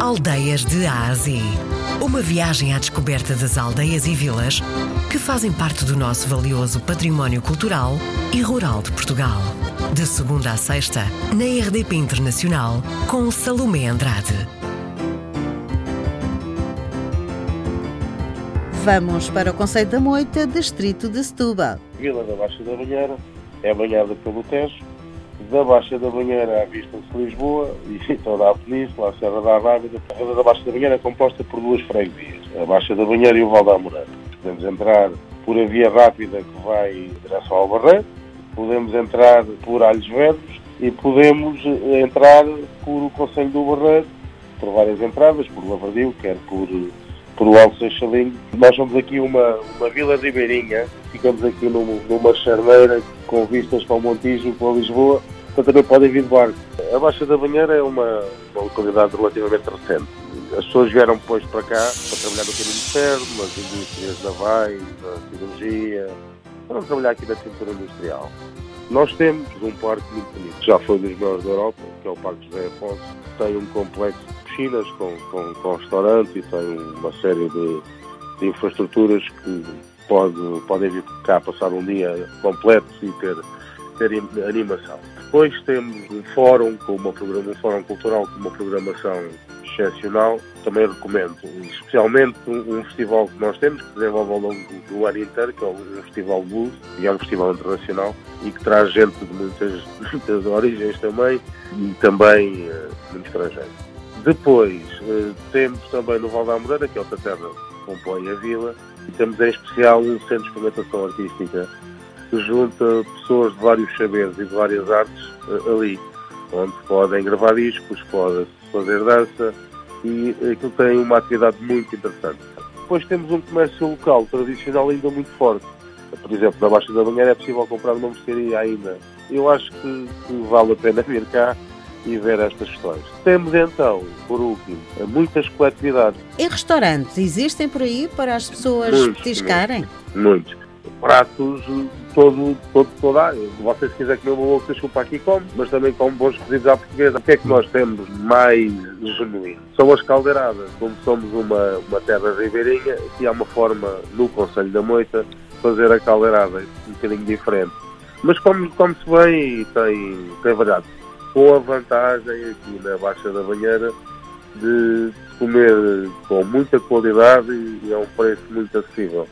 Aldeias de Ásia. Uma viagem à descoberta das aldeias e vilas que fazem parte do nosso valioso património cultural e rural de Portugal. De segunda a sexta, na RDP Internacional, com Salomé Andrade. Vamos para o Conselho da Moita, distrito de Setúbal. Vila da Baixa da Banheira é banhada pelo Tejo. Da Baixa da Banheira à vista-se Lisboa e toda a península, a Serra da Rábida. A Vila da Baixa da Banheira é composta por duas freguesias, a Baixa da Banheira e o Val da Amorana. Podemos entrar por a via rápida que vai em direção ao Barreiro, podemos entrar por Alhos Vedros e podemos eh, entrar por o Conselho do Barreiro, por várias entradas, por Lavradio, quer por por o Alto Seixalinho. Nós somos aqui uma, uma vila ribeirinha, ficamos aqui num, numa charneira com vistas para o Montijo, para Lisboa, então também podem vir de barco. A Baixa da Banheira é uma, uma localidade relativamente recente. As pessoas vieram depois para cá para trabalhar no caminho ferro, nas indústrias navais, na cirurgia, para trabalhar aqui na cintura industrial. Nós temos um parque muito bonito, já foi dos maiores da Europa, que é o Parque José Afonso. Tem um complexo de piscinas com, com, com restaurante e tem uma série de, de infraestruturas que pode, podem vir cá passar um dia completo e ter, ter animação. Depois temos um fórum, com uma, um fórum cultural com uma programação excepcional. Também recomendo, especialmente um, um, festival que nós temos, que se desenvolve ao longo do, ano inteiro, que é um festival blues, e é um festival internacional, e que traz gente de muitas, muitas origens também, e também uh, muito estrangeiro. Depois, uh, temos também no Val da Moreira, que é outra terra que compõe a vila, temos em especial um centro de experimentação artística que junta pessoas de vários saberes e de várias artes uh, ali, onde podem gravar discos, podem fazer dança, e aquilo tem uma atividade muito interessante. Depois temos um comércio local tradicional ainda muito forte. Por exemplo, na Baixa da Banheira é possível comprar uma mercearia ainda. Eu acho que, que vale a pena vir cá e ver estas questões. Temos então, por último, muitas coletividades. E restaurantes existem por aí para as pessoas muitos, petiscarem? Muitos. muitos. Pratos todo, todo, toda a área. Se vocês quiserem comer uma boa desculpa aqui come, mas também como bons cozidos à portuguesa. O que é que nós temos mais genuíno? São as caldeiradas. Como somos uma, uma terra ribeirinha, aqui há uma forma no Conselho da Moita fazer a caldeirada um bocadinho diferente. Mas come-se come bem e tem, tem variado. Com a vantagem aqui na Baixa da Banheira de comer com muita qualidade e a um preço muito acessível.